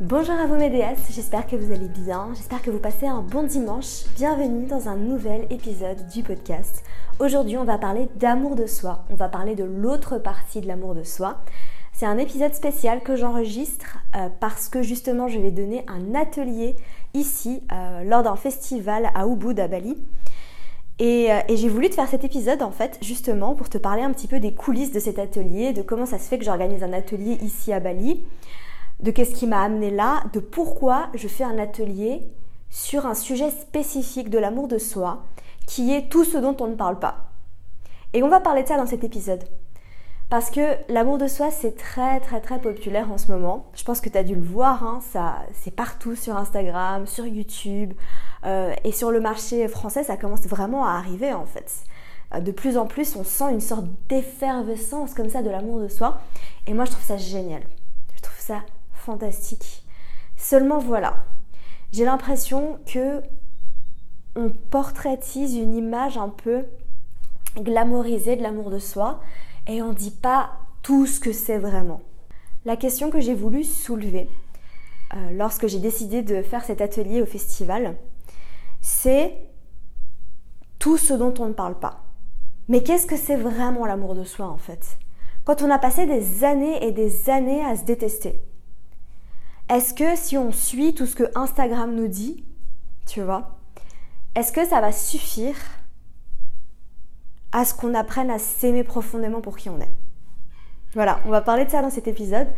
Bonjour à vous mes déesses, j'espère que vous allez bien, j'espère que vous passez un bon dimanche. Bienvenue dans un nouvel épisode du podcast. Aujourd'hui on va parler d'amour de soi, on va parler de l'autre partie de l'amour de soi. C'est un épisode spécial que j'enregistre euh, parce que justement je vais donner un atelier ici euh, lors d'un festival à Ubud à Bali. Euh, et j'ai voulu te faire cet épisode en fait justement pour te parler un petit peu des coulisses de cet atelier, de comment ça se fait que j'organise un atelier ici à Bali de qu'est-ce qui m'a amené là, de pourquoi je fais un atelier sur un sujet spécifique de l'amour de soi, qui est tout ce dont on ne parle pas. Et on va parler de ça dans cet épisode. Parce que l'amour de soi, c'est très très très populaire en ce moment. Je pense que tu as dû le voir, hein, ça, c'est partout sur Instagram, sur YouTube. Euh, et sur le marché français, ça commence vraiment à arriver en fait. Euh, de plus en plus, on sent une sorte d'effervescence comme ça de l'amour de soi. Et moi, je trouve ça génial. Je trouve ça Seulement voilà, j'ai l'impression que on portraitise une image un peu glamourisée de l'amour de soi et on ne dit pas tout ce que c'est vraiment. La question que j'ai voulu soulever euh, lorsque j'ai décidé de faire cet atelier au festival, c'est tout ce dont on ne parle pas. Mais qu'est-ce que c'est vraiment l'amour de soi en fait? Quand on a passé des années et des années à se détester, est-ce que si on suit tout ce que Instagram nous dit, tu vois, est-ce que ça va suffire à ce qu'on apprenne à s'aimer profondément pour qui on est? Voilà, on va parler de ça dans cet épisode.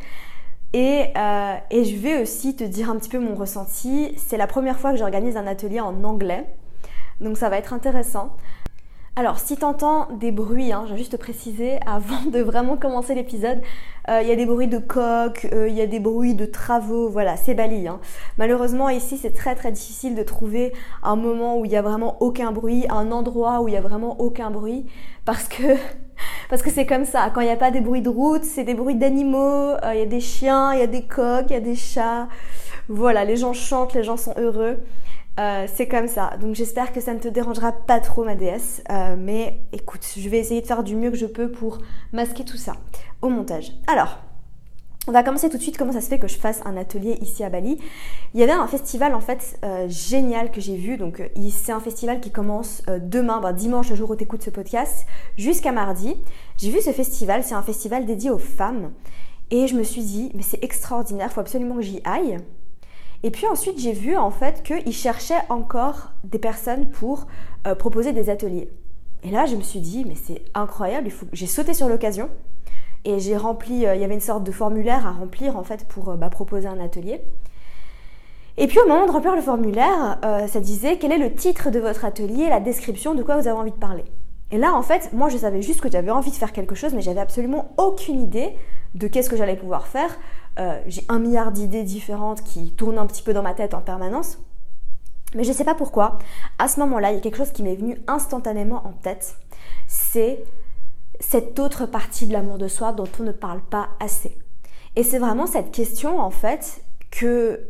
Et, euh, et, je vais aussi te dire un petit peu mon ressenti. C'est la première fois que j'organise un atelier en anglais. Donc ça va être intéressant. Alors, si t'entends des bruits, hein, je vais juste te préciser avant de vraiment commencer l'épisode, euh, il y a des bruits de coq, euh, il y a des bruits de travaux, voilà, c'est Bali. Hein. Malheureusement, ici, c'est très très difficile de trouver un moment où il y a vraiment aucun bruit, un endroit où il y a vraiment aucun bruit, parce que parce que c'est comme ça. Quand il n'y a pas des bruits de route, c'est des bruits d'animaux. Euh, il y a des chiens, il y a des coqs, il y a des chats. Voilà, les gens chantent, les gens sont heureux. Euh, c'est comme ça. Donc j'espère que ça ne te dérangera pas trop ma déesse. Euh, mais écoute, je vais essayer de faire du mieux que je peux pour masquer tout ça au montage. Alors, on va commencer tout de suite comment ça se fait que je fasse un atelier ici à Bali. Il y avait un festival en fait euh, génial que j'ai vu. Donc c'est un festival qui commence demain, ben, dimanche, le jour où tu écoutes ce podcast, jusqu'à mardi. J'ai vu ce festival, c'est un festival dédié aux femmes. Et je me suis dit, mais c'est extraordinaire, faut absolument que j'y aille. Et puis ensuite, j'ai vu en fait qu'ils cherchaient encore des personnes pour euh, proposer des ateliers. Et là, je me suis dit, mais c'est incroyable, j'ai sauté sur l'occasion et j'ai rempli, euh, il y avait une sorte de formulaire à remplir en fait pour euh, bah, proposer un atelier. Et puis au moment de remplir le formulaire, ça disait quel est le titre de votre atelier, la description, de quoi vous avez envie de parler. Et là, en fait, moi, je savais juste que j'avais envie de faire quelque chose, mais j'avais absolument aucune idée de qu'est-ce que j'allais pouvoir faire. Euh, j'ai un milliard d'idées différentes qui tournent un petit peu dans ma tête en permanence. Mais je ne sais pas pourquoi, à ce moment-là, il y a quelque chose qui m'est venu instantanément en tête. C'est cette autre partie de l'amour de soi dont on ne parle pas assez. Et c'est vraiment cette question, en fait, que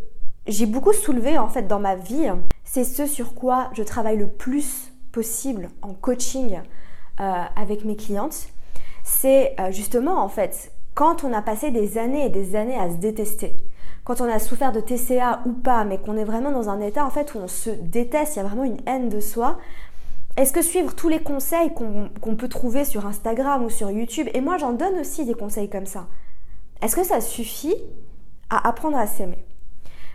j'ai beaucoup soulevée, en fait, dans ma vie. C'est ce sur quoi je travaille le plus possible en coaching euh, avec mes clientes. C'est euh, justement, en fait, quand on a passé des années et des années à se détester, quand on a souffert de TCA ou pas, mais qu'on est vraiment dans un état en fait où on se déteste, il y a vraiment une haine de soi, est-ce que suivre tous les conseils qu'on peut trouver sur Instagram ou sur YouTube, et moi j'en donne aussi des conseils comme ça, est-ce que ça suffit à apprendre à s'aimer?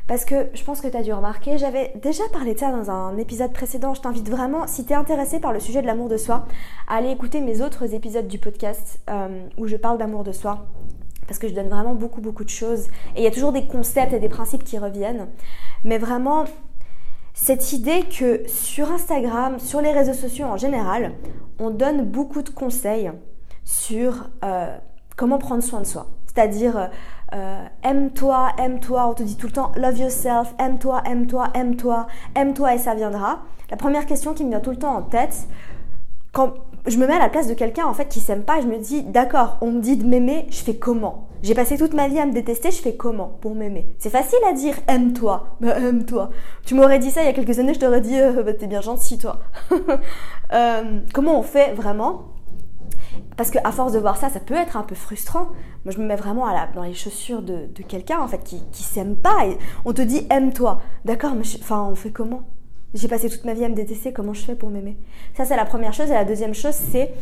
Parce que je pense que tu as dû remarquer, j'avais déjà parlé de ça dans un épisode précédent. Je t'invite vraiment, si tu es intéressé par le sujet de l'amour de soi, à aller écouter mes autres épisodes du podcast euh, où je parle d'amour de soi. Parce que je donne vraiment beaucoup, beaucoup de choses. Et il y a toujours des concepts et des principes qui reviennent. Mais vraiment, cette idée que sur Instagram, sur les réseaux sociaux en général, on donne beaucoup de conseils sur euh, comment prendre soin de soi. C'est-à-dire, euh, aime-toi, aime-toi, on te dit tout le temps love yourself, aime-toi, aime-toi, aime-toi, aime-toi et ça viendra. La première question qui me vient tout le temps en tête, quand je me mets à la place de quelqu'un en fait qui s'aime pas, je me dis d'accord, on me dit de m'aimer, je fais comment? J'ai passé toute ma vie à me détester, je fais comment pour m'aimer? C'est facile à dire aime-toi, bah aime-toi. Tu m'aurais dit ça il y a quelques années, je t'aurais dit euh, bah, t'es bien gentil toi. Euh, comment on fait vraiment parce qu'à force de voir ça, ça peut être un peu frustrant. Moi, je me mets vraiment dans les chaussures de, quelqu'un en fait qui, qui s'aime pas. On te dit aime-toi. D'accord, mais enfin, on fait comment? J'ai passé toute ma vie à me détester, comment je fais pour m'aimer? Ça, c'est la première chose. Et la deuxième chose, c'est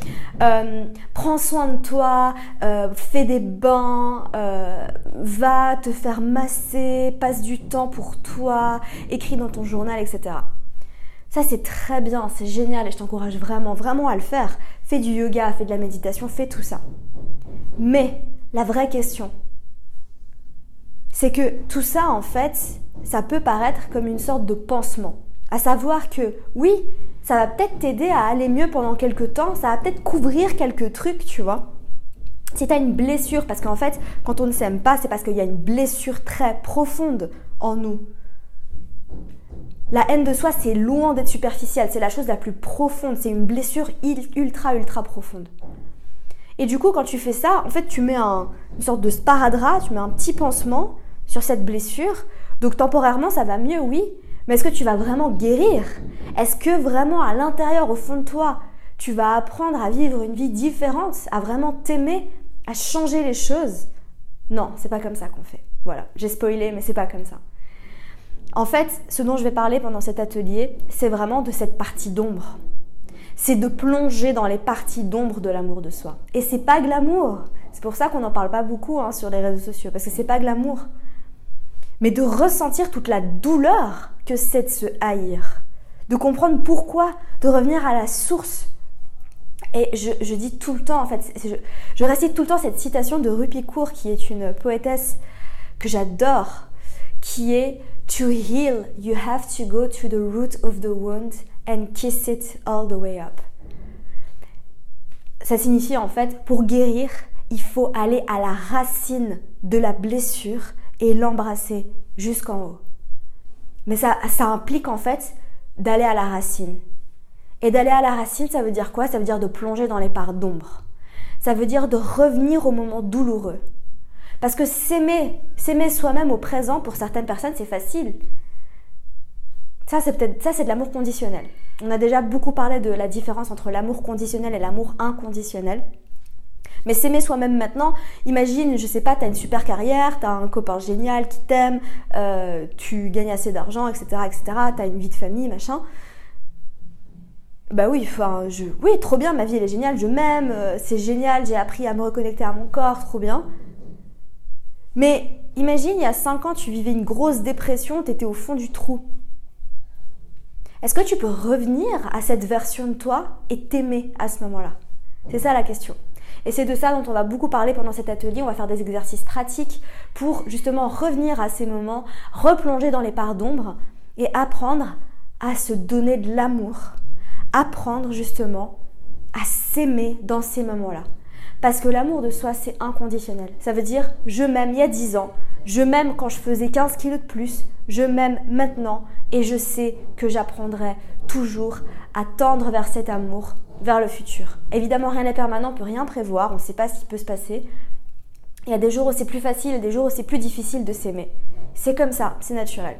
euh, prends soin de toi, euh, fais des bains, euh, va te faire masser, passe du temps pour toi, écris dans ton journal, etc. Ça, c'est très bien, c'est génial et je t'encourage vraiment, vraiment à le faire. Fais du yoga, fais de la méditation, fais tout ça. Mais la vraie question, c'est que tout ça, en fait, ça peut paraître comme une sorte de pansement. À savoir que oui, ça va peut-être t'aider à aller mieux pendant quelques temps, ça va peut-être couvrir quelques trucs, tu vois. Si tu as une blessure, parce qu'en fait, quand on ne s'aime pas, c'est parce qu'il y a une blessure très profonde en nous. La haine de soi, c'est loin d'être superficielle, c'est la chose la plus profonde, c'est une blessure ultra, ultra profonde. Et du coup, quand tu fais ça, en fait, tu mets un, une sorte de sparadrap, tu mets un petit pansement sur cette blessure. Donc temporairement, ça va mieux, oui, mais est-ce que tu vas vraiment guérir? Est-ce que vraiment à l'intérieur, au fond de toi, tu vas apprendre à vivre une vie différente, à vraiment t'aimer, à changer les choses? Non, c'est pas comme ça qu'on fait. Voilà, j'ai spoilé, mais c'est pas comme ça. En fait, ce dont je vais parler pendant cet atelier, c'est vraiment de cette partie d'ombre. C'est de plonger dans les parties d'ombre de l'amour de soi. Et c'est pas glamour. C'est pour ça qu'on n'en parle pas beaucoup hein, sur les réseaux sociaux, parce que c'est pas glamour. Mais de ressentir toute la douleur que c'est de se haïr, de comprendre pourquoi, de revenir à la source. Et je, dis tout le temps, en fait, je, je, récite tout le temps cette citation de Rupi Kaur, qui est une poétesse que j'adore, qui est To heal, you have to go to the root of the wound and kiss it all the way up. Ça signifie en fait, pour guérir, il faut aller à la racine de la blessure et l'embrasser jusqu'en haut. Mais ça, ça implique en fait d'aller à la racine. Et d'aller à la racine, ça veut dire quoi? Ça veut dire de plonger dans les parts d'ombre. Ça veut dire de revenir au moment douloureux. Parce que s'aimer, s'aimer soi-même au présent, pour certaines personnes, c'est facile. Ça, c'est peut-être, ça, c'est de l'amour conditionnel. On a déjà beaucoup parlé de la différence entre l'amour conditionnel et l'amour inconditionnel. Mais s'aimer soi-même maintenant, imagine, je sais pas, tu as une super carrière, tu as un copain génial qui t'aime, euh, tu gagnes assez d'argent, etc., etc., tu as une vie de famille, machin. Bah oui, je, oui, trop bien, ma vie elle est géniale, je m'aime, euh, c'est génial, j'ai appris à me reconnecter à mon corps, trop bien. Mais imagine, il y a 5 ans, tu vivais une grosse dépression, tu étais au fond du trou. Est-ce que tu peux revenir à cette version de toi et t'aimer à ce moment-là? C'est ça la question. Et c'est de ça dont on va beaucoup parler pendant cet atelier. On va faire des exercices pratiques pour justement revenir à ces moments, replonger dans les parts d'ombre et apprendre à se donner de l'amour. Apprendre justement à s'aimer dans ces moments-là. Parce que l'amour de soi, c'est inconditionnel. Ça veut dire, je m'aime il y a 10 ans, je m'aime quand je faisais 15 kilos de plus, je m'aime maintenant et je sais que j'apprendrai toujours à tendre vers cet amour vers le futur. Évidemment, rien n'est permanent, on peut rien prévoir, on ne sait pas ce qui peut se passer. Il y a des jours où c'est plus facile et des jours où c'est plus difficile de s'aimer. C'est comme ça, c'est naturel.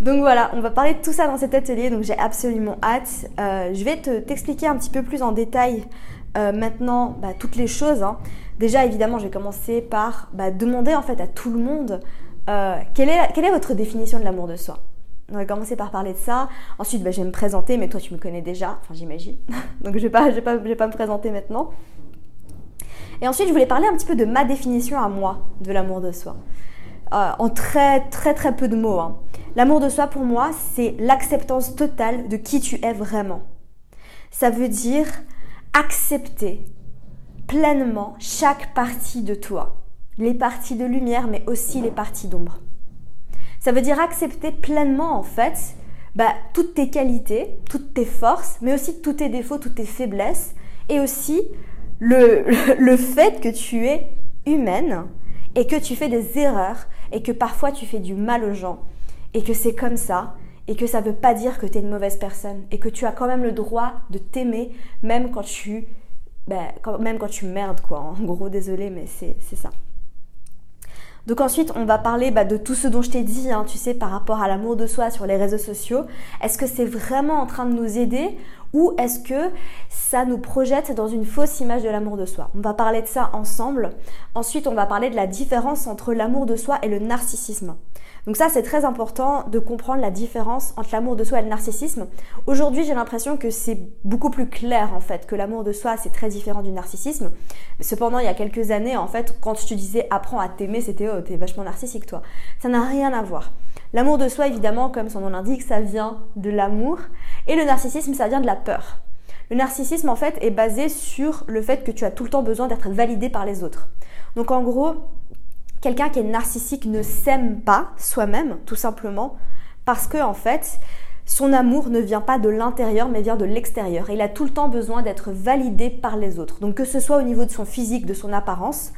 Donc voilà, on va parler de tout ça dans cet atelier, donc j'ai absolument hâte. Euh, je vais te, t'expliquer un petit peu plus en détail euh, maintenant bah, toutes les choses. Hein. Déjà, évidemment, je vais commencer par bah, demander en fait à tout le monde euh, quelle, est votre définition de l'amour de soi? On va commencer par parler de ça. Ensuite, bah, je vais me présenter, mais toi, tu me connais déjà, enfin, j'imagine. Donc, je ne vais pas me présenter maintenant. Et ensuite, je voulais parler un petit peu de ma définition à moi de l'amour de soi. Euh, en très, très, très peu de mots. Hein. L'amour de soi, pour moi, c'est l'acceptance totale de qui tu es vraiment. Ça veut dire accepter pleinement chaque partie de toi. Les parties de lumière, mais aussi les parties d'ombre. Ça veut dire accepter pleinement en fait bah, toutes tes qualités, toutes tes forces, mais aussi tous tes défauts, toutes tes faiblesses, et aussi le, le fait que tu es humaine et que tu fais des erreurs et que parfois tu fais du mal aux gens et que c'est comme ça et que ça ne veut pas dire que tu es une mauvaise personne et que tu as quand même le droit de t'aimer même quand tu ben, même quand merdes quoi. En gros, désolé mais c'est ça. Donc ensuite, on va parler bah, de tout ce dont je t'ai dit, hein, tu sais, par rapport à l'amour de soi sur les réseaux sociaux. Est-ce que c'est vraiment en train de nous aider ou est-ce que ça nous projette dans une fausse image de l'amour de soi? On va parler de ça ensemble. Ensuite, on va parler de la différence entre l'amour de soi et le narcissisme. Donc ça, c'est très important de comprendre la différence entre l'amour de soi et le narcissisme. Aujourd'hui, j'ai l'impression que c'est beaucoup plus clair en fait, que l'amour de soi, c'est très différent du narcissisme. Cependant, il y a quelques années, en fait, quand je te disais apprends à t'aimer, c'était oh, t'es vachement narcissique toi. Ça n'a rien à voir. L'amour de soi, évidemment, comme son nom l'indique, ça vient de l'amour. Et le narcissisme, ça vient de la peur. Le narcissisme, en fait, est basé sur le fait que tu as tout le temps besoin d'être validé par les autres. Donc, en gros, quelqu'un qui est narcissique ne s'aime pas soi-même, tout simplement, parce que, en fait, son amour ne vient pas de l'intérieur, mais vient de l'extérieur. Il a tout le temps besoin d'être validé par les autres. Donc, que ce soit au niveau de son physique, de son apparence,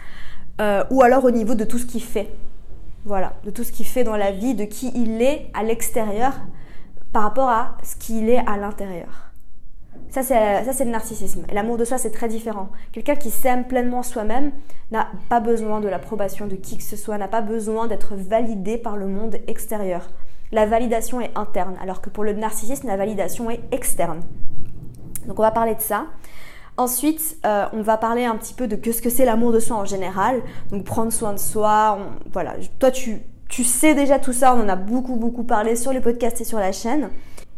euh, ou alors au niveau de tout ce qu'il fait. Voilà, de tout ce qu'il fait dans la vie, de qui il est à l'extérieur par rapport à ce qu'il est à l'intérieur. Ça, c'est le narcissisme. L'amour de soi, c'est très différent. Quelqu'un qui s'aime pleinement soi-même n'a pas besoin de l'approbation de qui que ce soit, n'a pas besoin d'être validé par le monde extérieur. La validation est interne, alors que pour le narcissisme, la validation est externe. Donc on va parler de ça. Ensuite, euh, on va parler un petit peu de ce que c'est l'amour de soi en général. Donc prendre soin de soi. voilà, toi tu, tu sais déjà tout ça, on en a beaucoup beaucoup parlé sur les podcasts et sur la chaîne.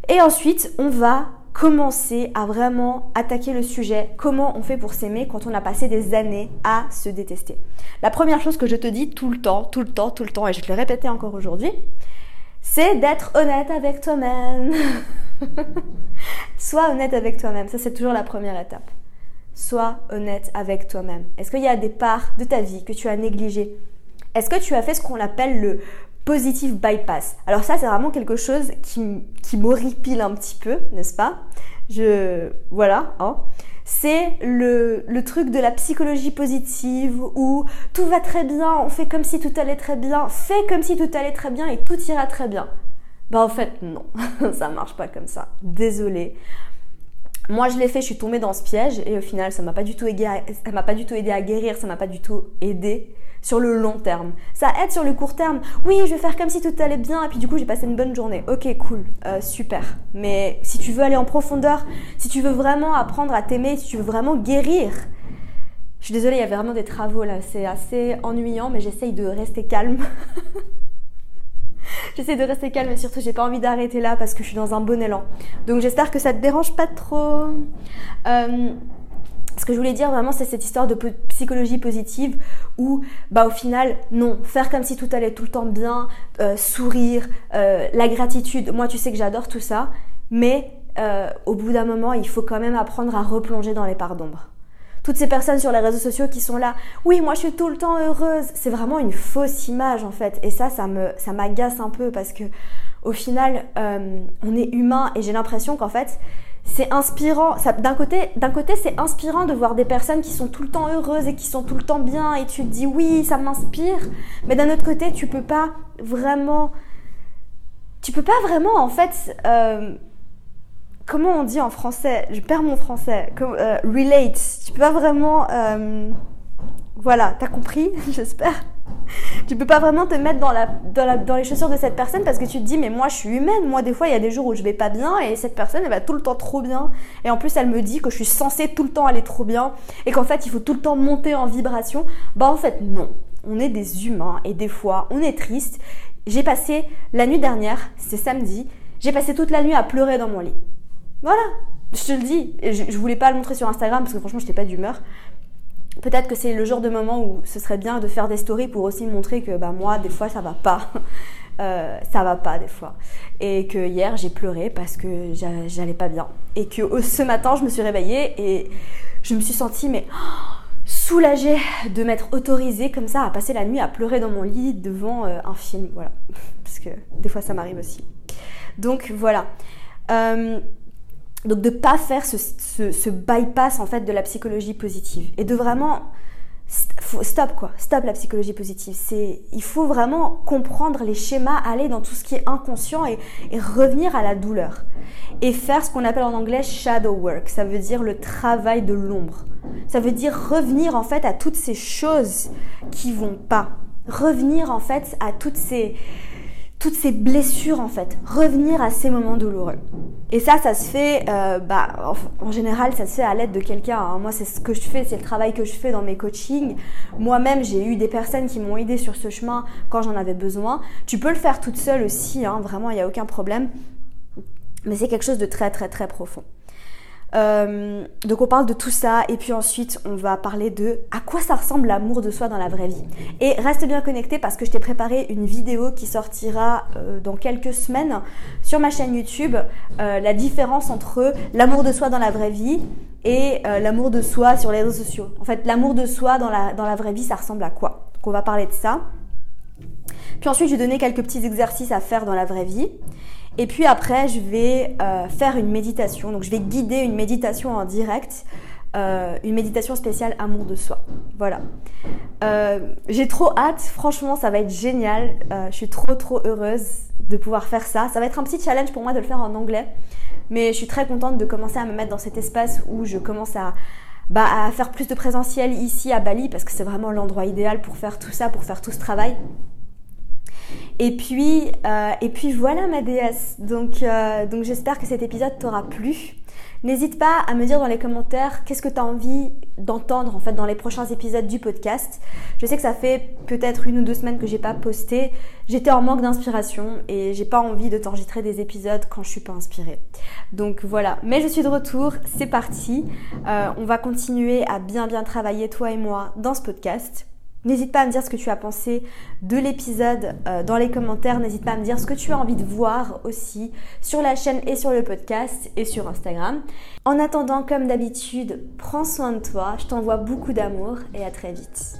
Et ensuite, on va commencer à vraiment attaquer le sujet comment on fait pour s'aimer quand on a passé des années à se détester? La première chose que je te dis tout le temps, tout le temps, tout le temps, et je te le répéter encore aujourd'hui, c'est d'être honnête avec toi-même. Sois honnête avec toi-même, ça c'est toujours la première étape. Sois honnête avec toi-même. Est-ce qu'il y a des parts de ta vie que tu as négligées? Est-ce que tu as fait ce qu'on appelle le positive bypass Alors ça, c'est vraiment quelque chose qui, qui m'horripile un petit peu, n'est-ce pas? Je... Voilà, hein c'est le, truc de la psychologie positive où tout va très bien, on fait comme si tout allait très bien, fais comme si tout allait très bien et tout ira très bien. Bah en fait non, ça marche pas comme ça. Désolée. Moi, je l'ai fait, je suis tombée dans ce piège et au final, ça m'a pas du tout ça m'a pas du tout aidé à guérir, ça m'a pas du tout aidé sur le long terme. Ça aide sur le court terme. Oui, je vais faire comme si tout allait bien et puis du coup, j'ai passé une bonne journée. Ok, cool, euh, super. Mais si tu veux aller en profondeur, si tu veux vraiment apprendre à t'aimer, si tu veux vraiment guérir, je suis désolée, il y avait vraiment des travaux là. C'est assez ennuyant, mais j'essaye de rester calme. J'essaie de rester calme et surtout j'ai pas envie d'arrêter là parce que je suis dans un bon élan. Donc j'espère que ça te dérange pas trop. Euh, ce que je voulais dire vraiment, c'est cette histoire de psychologie positive où, bah, au final, non, faire comme si tout allait tout le temps bien, euh, sourire, euh, la gratitude. Moi, tu sais que j'adore tout ça, mais au bout d'un moment, il faut quand même apprendre à replonger dans les parts d'ombre toutes ces personnes sur les réseaux sociaux qui sont là, oui, moi je suis tout le temps heureuse, c'est vraiment une fausse image en fait. Et ça, ça ça m'agace un peu parce que au final, euh, on est humain et j'ai l'impression qu'en fait, c'est inspirant. D'un côté, c'est inspirant de voir des personnes qui sont tout le temps heureuses et qui sont tout le temps bien et tu te dis oui, ça m'inspire. Mais d'un autre côté, tu peux pas vraiment, tu peux pas vraiment en fait. Euh, comment on dit en français? Je perds mon français. Euh, relate. Tu peux pas vraiment. Euh, voilà, t'as compris, j'espère. Tu peux pas vraiment te mettre dans, la, dans, les chaussures de cette personne parce que tu te dis, mais moi je suis humaine. Moi, des fois, il y a des jours où je vais pas bien et cette personne, elle va tout le temps trop bien. Et en plus, elle me dit que je suis censée tout le temps aller trop bien et qu'en fait, il faut tout le temps monter en vibration. Bah, en fait, non. On est des humains et des fois, on est triste. J'ai passé la nuit dernière, c'est samedi, j'ai passé toute la nuit à pleurer dans mon lit. Voilà, je te le dis. je, je voulais pas le montrer sur Instagram parce que franchement, j'étais pas d'humeur. Peut-être que c'est le genre de moment où ce serait bien de faire des stories pour aussi montrer que bah, moi, des fois, ça va pas. Euh, ça va pas des fois. Et que hier, j'ai pleuré parce que j'allais pas bien. Et que ce matin, je me suis réveillée et je me suis sentie, mais soulagée de m'être autorisée comme ça à passer la nuit à pleurer dans mon lit devant euh, un film. Voilà. Parce que des fois, ça m'arrive aussi. Donc voilà. Euh, donc de pas faire ce, bypass en fait de la psychologie positive et de vraiment stop quoi, stop la psychologie positive. C'est, il faut vraiment comprendre les schémas, aller dans tout ce qui est inconscient et, et revenir à la douleur et faire ce qu'on appelle en anglais shadow work. Ça veut dire le travail de l'ombre. Ça veut dire revenir en fait à toutes ces choses qui vont pas. Revenir en fait à toutes ces toutes ces blessures en fait, revenir à ces moments douloureux. Et ça, ça se fait, euh, bah, en général, ça se fait à l'aide de quelqu'un. Hein. Moi, c'est ce que je fais, c'est le travail que je fais dans mes coachings. Moi-même, j'ai eu des personnes qui m'ont aidé sur ce chemin quand j'en avais besoin. Tu peux le faire toute seule aussi, hein, vraiment, il n'y a aucun problème. Mais c'est quelque chose de très, très, très profond. Euh, donc on parle de tout ça et puis ensuite on va parler de à quoi ça ressemble l'amour de soi dans la vraie vie. Et reste bien connecté parce que je t'ai préparé une vidéo qui sortira euh, dans quelques semaines sur ma chaîne YouTube, euh, la différence entre l'amour de soi dans la vraie vie et l'amour de soi sur les réseaux sociaux. En fait l'amour de soi dans la, dans la vraie vie ça ressemble à quoi? Donc on va parler de ça. Puis ensuite je vais donner quelques petits exercices à faire dans la vraie vie. Et puis après, je vais euh, faire une méditation. Donc je vais guider une méditation en direct, euh, une méditation spéciale amour de soi. Voilà. Euh, j'ai trop hâte, franchement, ça va être génial. je suis trop trop heureuse de pouvoir faire ça. Ça va être un petit challenge pour moi de le faire en anglais. Mais je suis très contente de commencer à me mettre dans cet espace où je commence à, bah, à faire plus de présentiel ici à Bali parce que c'est vraiment l'endroit idéal pour faire tout ça, pour faire tout ce travail. Et puis, euh, et puis voilà ma déesse. Donc, euh, donc j'espère que cet épisode t'aura plu. N'hésite pas à me dire dans les commentaires qu'est-ce que tu as envie d'entendre en fait dans les prochains épisodes du podcast. Je sais que ça fait peut-être une ou deux semaines que j'ai pas posté. J'étais en manque d'inspiration et j'ai pas envie de t'enregistrer des épisodes quand je suis pas inspirée. Donc voilà. Mais je suis de retour. C'est parti. Euh, on va continuer à bien bien travailler toi et moi dans ce podcast. N'hésite pas à me dire ce que tu as pensé de l'épisode euh, dans les commentaires. N'hésite pas à me dire ce que tu as envie de voir aussi sur la chaîne et sur le podcast et sur Instagram. En attendant, comme d'habitude, prends soin de toi. Je t'envoie beaucoup d'amour et à très vite.